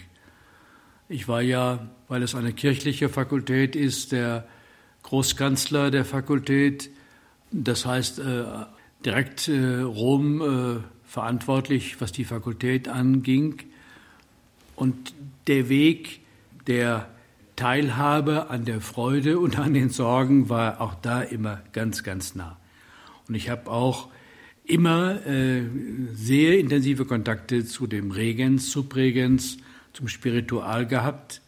Speaker 5: Ich war ja, weil es eine kirchliche Fakultät ist, der Großkanzler der Fakultät, das heißt äh, direkt äh, Rom verantwortlich, was die Fakultät anging. Und der Weg der Teilhabe an der Freude und an den Sorgen war auch da immer ganz, ganz nah. Und ich habe auch immer äh, sehr intensive Kontakte zu dem Regens, Subregens, zum Spiritual gehabt.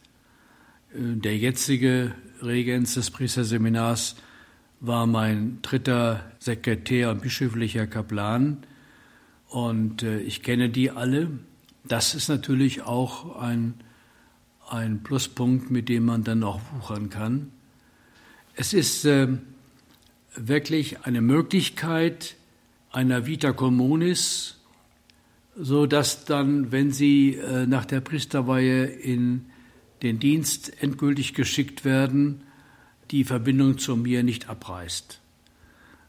Speaker 5: Äh, der jetzige Regens des Priesterseminars war mein dritter Sekretär und bischöflicher Kaplan. Und äh, ich kenne die alle. Das ist natürlich auch ein, ein Pluspunkt, mit dem man dann auch wuchern kann. Es ist äh, wirklich eine Möglichkeit einer Vita Communis, so dass dann, wenn sie äh, nach der Priesterweihe in den Dienst endgültig geschickt werden, die Verbindung zu mir nicht abreißt.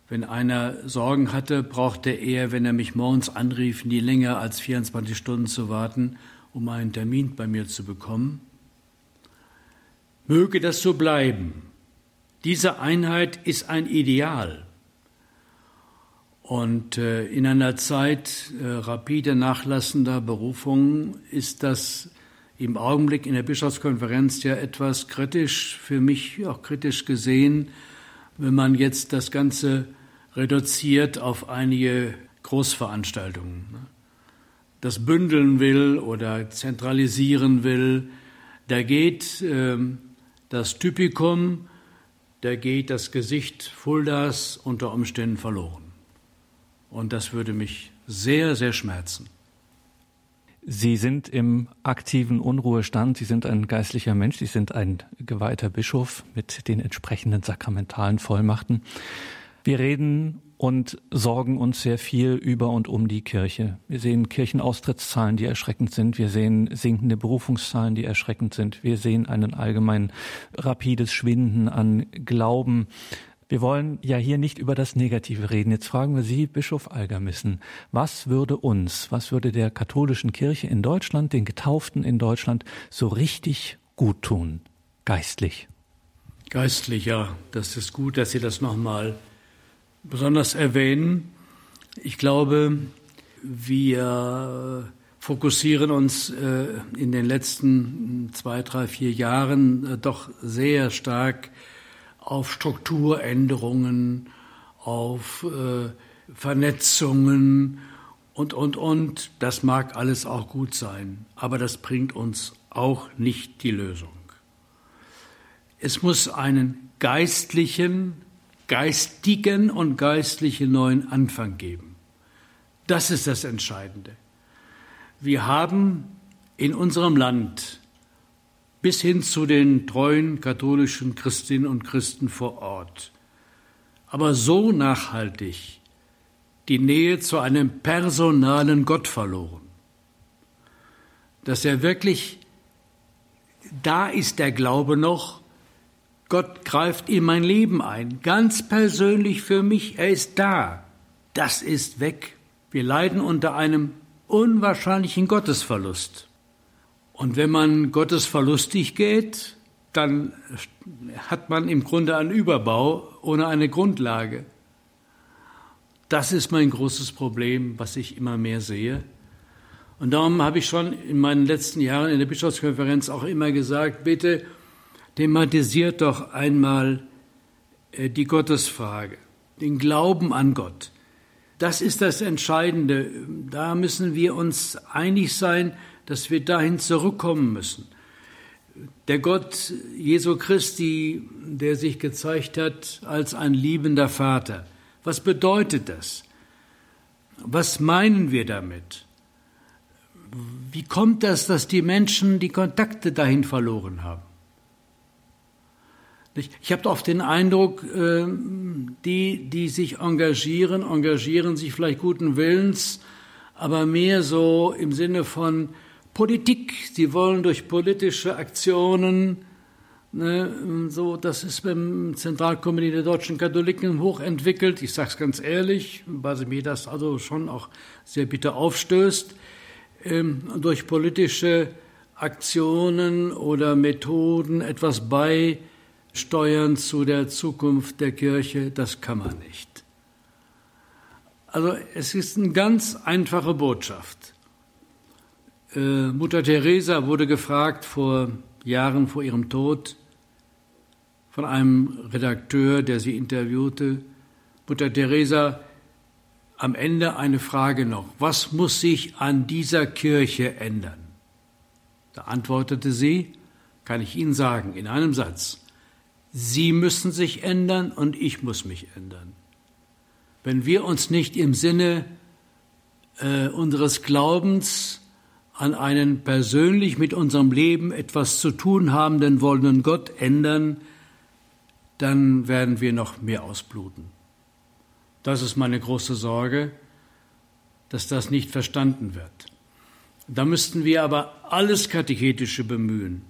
Speaker 5: Wenn einer Sorgen hatte, brauchte er, wenn er mich morgens anrief, nie länger als 24 Stunden zu warten, um einen Termin bei mir zu bekommen. Möge das so bleiben. Diese Einheit ist ein Ideal. Und äh, in einer Zeit äh, rapide nachlassender Berufungen ist das im Augenblick in der Bischofskonferenz ja etwas kritisch, für mich auch kritisch gesehen, wenn man jetzt das Ganze reduziert auf einige Großveranstaltungen. Ne? Das bündeln will oder zentralisieren will, da geht äh, das Typikum da geht das Gesicht Fuldas unter Umständen verloren. Und das würde mich sehr, sehr schmerzen.
Speaker 1: Sie sind im aktiven Unruhestand, Sie sind ein geistlicher Mensch, Sie sind ein geweihter Bischof mit den entsprechenden sakramentalen Vollmachten. Wir reden und sorgen uns sehr viel über und um die Kirche. Wir sehen Kirchenaustrittszahlen, die erschreckend sind. Wir sehen sinkende Berufungszahlen, die erschreckend sind. Wir sehen einen allgemein rapides Schwinden an Glauben. Wir wollen ja hier nicht über das Negative reden. Jetzt fragen wir Sie, Bischof Algermissen, was würde uns, was würde der katholischen Kirche in Deutschland, den Getauften in Deutschland so richtig gut tun, geistlich?
Speaker 5: Geistlich, ja. Das ist gut, dass Sie das nochmal besonders erwähnen. Ich glaube, wir fokussieren uns äh, in den letzten zwei, drei, vier Jahren äh, doch sehr stark auf Strukturänderungen, auf äh, Vernetzungen und, und, und. Das mag alles auch gut sein, aber das bringt uns auch nicht die Lösung. Es muss einen geistlichen geistigen und geistlichen neuen Anfang geben. Das ist das Entscheidende. Wir haben in unserem Land bis hin zu den treuen katholischen Christinnen und Christen vor Ort, aber so nachhaltig die Nähe zu einem personalen Gott verloren, dass er wirklich, da ist der Glaube noch, Gott greift in mein Leben ein, ganz persönlich für mich, er ist da. Das ist weg. Wir leiden unter einem unwahrscheinlichen Gottesverlust. Und wenn man gottesverlustig geht, dann hat man im Grunde einen Überbau ohne eine Grundlage. Das ist mein großes Problem, was ich immer mehr sehe. Und darum habe ich schon in meinen letzten Jahren in der Bischofskonferenz auch immer gesagt, bitte thematisiert doch einmal äh, die Gottesfrage, den Glauben an Gott. Das ist das Entscheidende. Da müssen wir uns einig sein, dass wir dahin zurückkommen müssen. Der Gott Jesu Christi, der sich gezeigt hat als ein liebender Vater. Was bedeutet das? Was meinen wir damit? Wie kommt das, dass die Menschen die Kontakte dahin verloren haben? Ich habe oft den Eindruck, ähm, die, die sich engagieren, engagieren sich vielleicht guten Willens, aber mehr so im Sinne von Politik. Sie wollen durch politische Aktionen, ne, so, das ist beim Zentralkomitee der deutschen Katholiken hochentwickelt. Ich sage es ganz ehrlich, weil mir das also schon auch sehr bitter aufstößt, ähm, durch politische Aktionen oder Methoden etwas bei steuern zu der Zukunft der Kirche, das kann man nicht. Also es ist eine ganz einfache Botschaft. Äh, Mutter Teresa wurde gefragt vor Jahren vor ihrem Tod von einem Redakteur, der sie interviewte, Mutter Teresa, am Ende eine Frage noch, was muss sich an dieser Kirche ändern? Da antwortete sie, kann ich Ihnen sagen, in einem Satz, Sie müssen sich ändern und ich muss mich ändern. Wenn wir uns nicht im Sinne äh, unseres Glaubens an einen persönlich mit unserem Leben etwas zu tun habenden wollenden Gott ändern, dann werden wir noch mehr ausbluten. Das ist meine große Sorge, dass das nicht verstanden wird. Da müssten wir aber alles Katechetische bemühen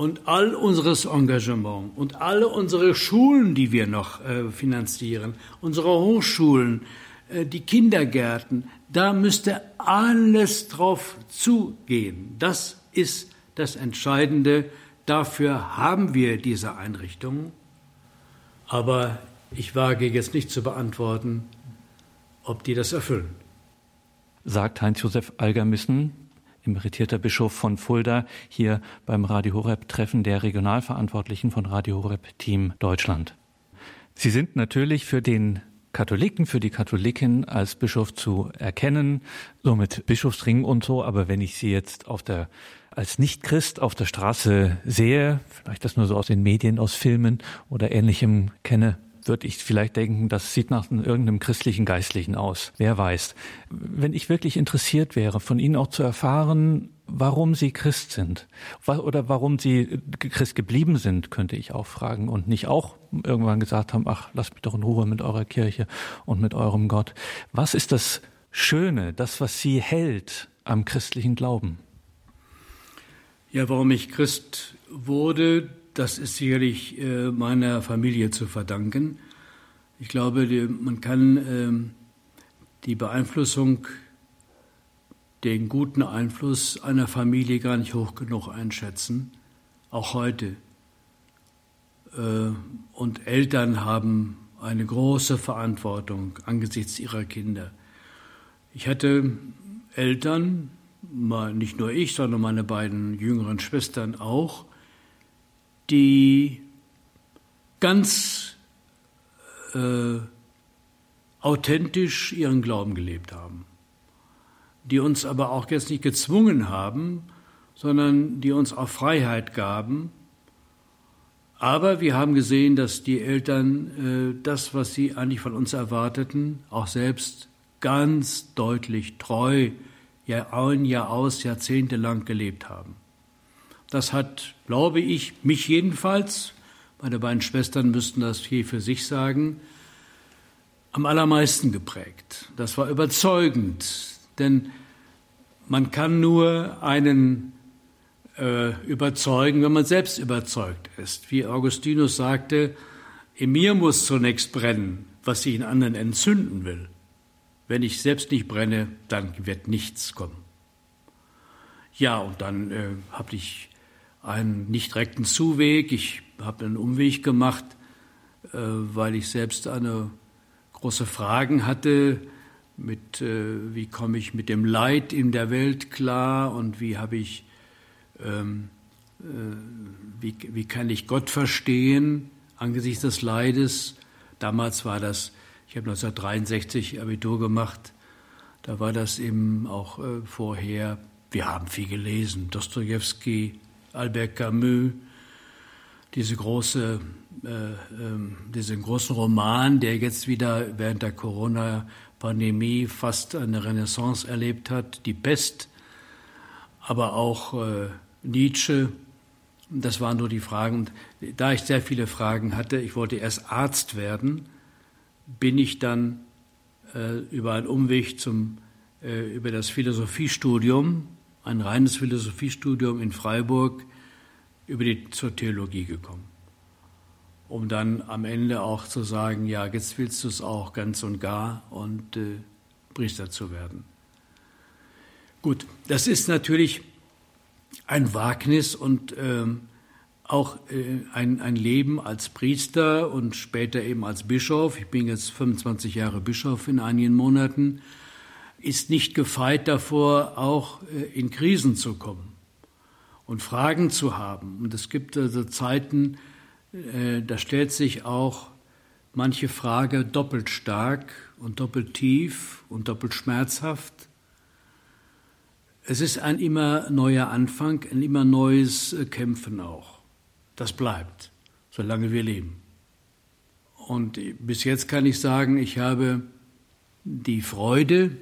Speaker 5: und all unseres Engagement und alle unsere Schulen, die wir noch äh, finanzieren, unsere Hochschulen, äh, die Kindergärten, da müsste alles drauf zugehen. Das ist das Entscheidende. Dafür haben wir diese Einrichtungen. Aber ich wage jetzt nicht zu beantworten, ob die das erfüllen.
Speaker 1: Sagt Heinz-Josef Algermissen, emeritierter Bischof von Fulda, hier beim Radio Horeb Treffen der Regionalverantwortlichen von Radio Horeb Team Deutschland. Sie sind natürlich für den Katholiken, für die Katholikin als Bischof zu erkennen, so mit Bischofsring und so, aber wenn ich sie jetzt auf der als Nichtchrist auf der Straße sehe, vielleicht das nur so aus den Medien, aus Filmen oder ähnlichem kenne, würde ich vielleicht denken, das sieht nach irgendeinem christlichen Geistlichen aus. Wer weiß. Wenn ich wirklich interessiert wäre, von Ihnen auch zu erfahren, warum Sie Christ sind oder warum Sie Christ geblieben sind, könnte ich auch fragen und nicht auch irgendwann gesagt haben, ach, lasst mich doch in Ruhe mit eurer Kirche und mit eurem Gott. Was ist das Schöne, das, was Sie hält am christlichen Glauben?
Speaker 5: Ja, warum ich Christ wurde, das ist sicherlich äh, meiner Familie zu verdanken. Ich glaube, die, man kann äh, die Beeinflussung, den guten Einfluss einer Familie gar nicht hoch genug einschätzen, auch heute. Äh, und Eltern haben eine große Verantwortung angesichts ihrer Kinder. Ich hatte Eltern, nicht nur ich, sondern meine beiden jüngeren Schwestern auch, die ganz äh, authentisch ihren Glauben gelebt haben, die uns aber auch jetzt nicht gezwungen haben, sondern die uns auch Freiheit gaben. Aber wir haben gesehen, dass die Eltern äh, das, was sie eigentlich von uns erwarteten, auch selbst ganz deutlich treu, Jahr ein, Jahr aus, jahrzehntelang gelebt haben. Das hat, glaube ich, mich jedenfalls, meine beiden Schwestern müssten das hier für sich sagen, am allermeisten geprägt. Das war überzeugend, denn man kann nur einen äh, überzeugen, wenn man selbst überzeugt ist. Wie Augustinus sagte, in mir muss zunächst brennen, was ich in anderen entzünden will. Wenn ich selbst nicht brenne, dann wird nichts kommen. Ja, und dann äh, habe ich einen nicht direkten Zuweg. Ich habe einen Umweg gemacht, äh, weil ich selbst eine große Fragen hatte mit, äh, wie komme ich mit dem Leid in der Welt klar und wie habe ich, ähm, äh, wie, wie kann ich Gott verstehen angesichts des Leides. Damals war das, ich habe 1963 Abitur gemacht, da war das eben auch vorher, wir haben viel gelesen, Dostoevsky, Albert Camus, diese große, äh, äh, diesen großen Roman, der jetzt wieder während der Corona-Pandemie fast eine Renaissance erlebt hat, Die Pest, aber auch äh, Nietzsche. Das waren nur die Fragen. Da ich sehr viele Fragen hatte, ich wollte erst Arzt werden, bin ich dann äh, über einen Umweg zum, äh, über das Philosophiestudium, ein reines Philosophiestudium in Freiburg, über die, zur Theologie gekommen. Um dann am Ende auch zu sagen, ja, jetzt willst du es auch ganz und gar und äh, Priester zu werden. Gut, das ist natürlich ein Wagnis und ähm, auch äh, ein, ein Leben als Priester und später eben als Bischof. Ich bin jetzt 25 Jahre Bischof in einigen Monaten ist nicht gefeit davor, auch äh, in Krisen zu kommen und Fragen zu haben. Und es gibt also Zeiten, äh, da stellt sich auch manche Frage doppelt stark und doppelt tief und doppelt schmerzhaft. Es ist ein immer neuer Anfang, ein immer neues äh, Kämpfen auch. Das bleibt, solange wir leben. Und bis jetzt kann ich sagen, ich habe die Freude,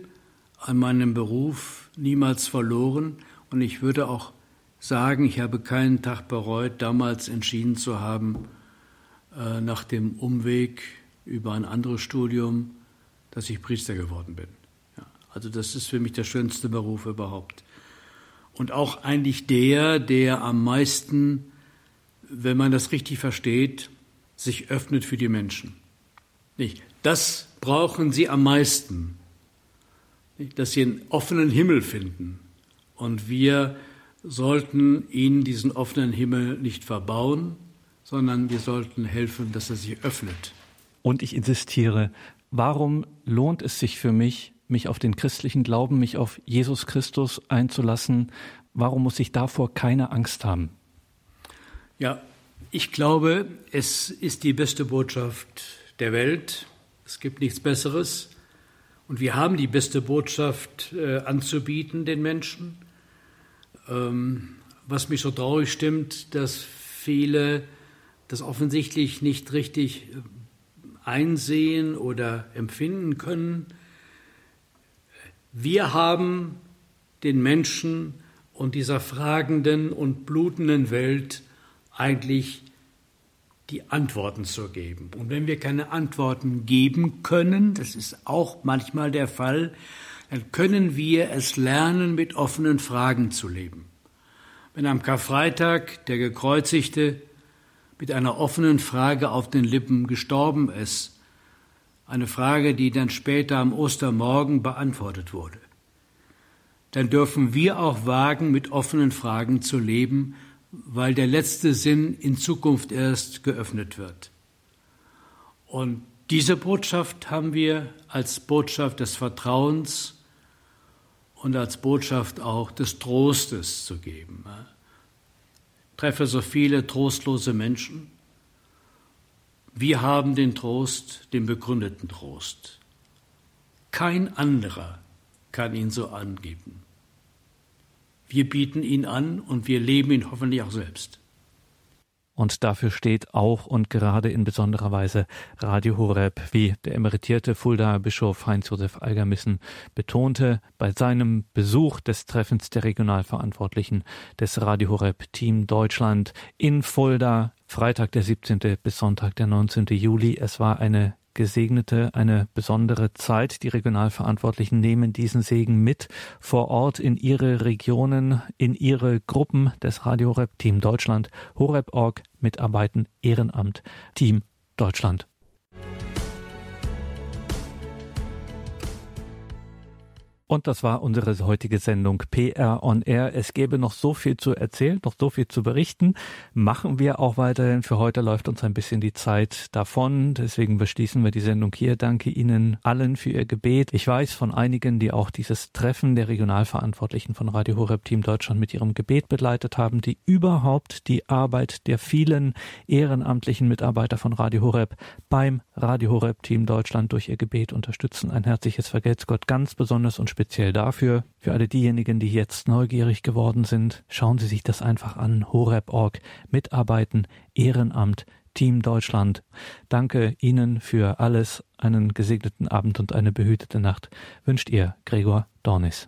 Speaker 5: an meinem Beruf niemals verloren und ich würde auch sagen, ich habe keinen Tag bereut, damals entschieden zu haben, äh, nach dem Umweg über ein anderes Studium, dass ich Priester geworden bin. Also das ist für mich der schönste Beruf überhaupt. Und auch eigentlich der, der am meisten, wenn man das richtig versteht, sich öffnet für die Menschen. Nicht? Das brauchen sie am meisten dass sie einen offenen Himmel finden. Und wir sollten ihnen diesen offenen Himmel nicht verbauen, sondern wir sollten helfen, dass er sich öffnet.
Speaker 1: Und ich insistiere, warum lohnt es sich für mich, mich auf den christlichen Glauben, mich auf Jesus Christus einzulassen? Warum muss ich davor keine Angst haben?
Speaker 5: Ja, ich glaube, es ist die beste Botschaft der Welt. Es gibt nichts Besseres. Und wir haben die beste Botschaft äh, anzubieten den Menschen. Ähm, was mich so traurig stimmt, dass viele das offensichtlich nicht richtig äh, einsehen oder empfinden können. Wir haben den Menschen und dieser fragenden und blutenden Welt eigentlich die Antworten zu geben. Und wenn wir keine Antworten geben können, das ist auch manchmal der Fall, dann können wir es lernen, mit offenen Fragen zu leben. Wenn am Karfreitag der Gekreuzigte mit einer offenen Frage auf den Lippen gestorben ist, eine Frage, die dann später am Ostermorgen beantwortet wurde, dann dürfen wir auch wagen, mit offenen Fragen zu leben, weil der letzte Sinn in Zukunft erst geöffnet wird. Und diese Botschaft haben wir als Botschaft des Vertrauens und als Botschaft auch des Trostes zu geben. Ich treffe so viele trostlose Menschen. Wir haben den Trost, den begründeten Trost. Kein anderer kann ihn so angeben. Wir bieten ihn an und wir leben ihn hoffentlich auch selbst.
Speaker 1: Und dafür steht auch und gerade in besonderer Weise Radio Horeb, wie der emeritierte Fuldaer Bischof Heinz-Josef Algermissen betonte bei seinem Besuch des Treffens der Regionalverantwortlichen des Radio Horeb Team Deutschland in Fulda, Freitag der 17. bis Sonntag der 19. Juli. Es war eine gesegnete, eine besondere Zeit. Die Regionalverantwortlichen nehmen diesen Segen mit vor Ort in ihre Regionen, in ihre Gruppen des Radio Horeb Team Deutschland, Horeb.org, Mitarbeiten, Ehrenamt, Team Deutschland. Und das war unsere heutige Sendung PR on Air. Es gäbe noch so viel zu erzählen, noch so viel zu berichten. Machen wir auch weiterhin. Für heute läuft uns ein bisschen die Zeit davon. Deswegen beschließen wir die Sendung hier. Danke Ihnen allen für Ihr Gebet. Ich weiß von einigen, die auch dieses Treffen der Regionalverantwortlichen von Radio Horeb Team Deutschland mit ihrem Gebet begleitet haben, die überhaupt die Arbeit der vielen ehrenamtlichen Mitarbeiter von Radio Horeb beim Radio Horeb Team Deutschland durch ihr Gebet unterstützen. Ein herzliches Vergelt's Gott ganz besonders und speziell dafür. Für alle diejenigen, die jetzt neugierig geworden sind, schauen Sie sich das einfach an. Horeb.org, Mitarbeiten, Ehrenamt, Team Deutschland. Danke Ihnen für alles. Einen gesegneten Abend und eine behütete Nacht wünscht Ihr Gregor Dornis.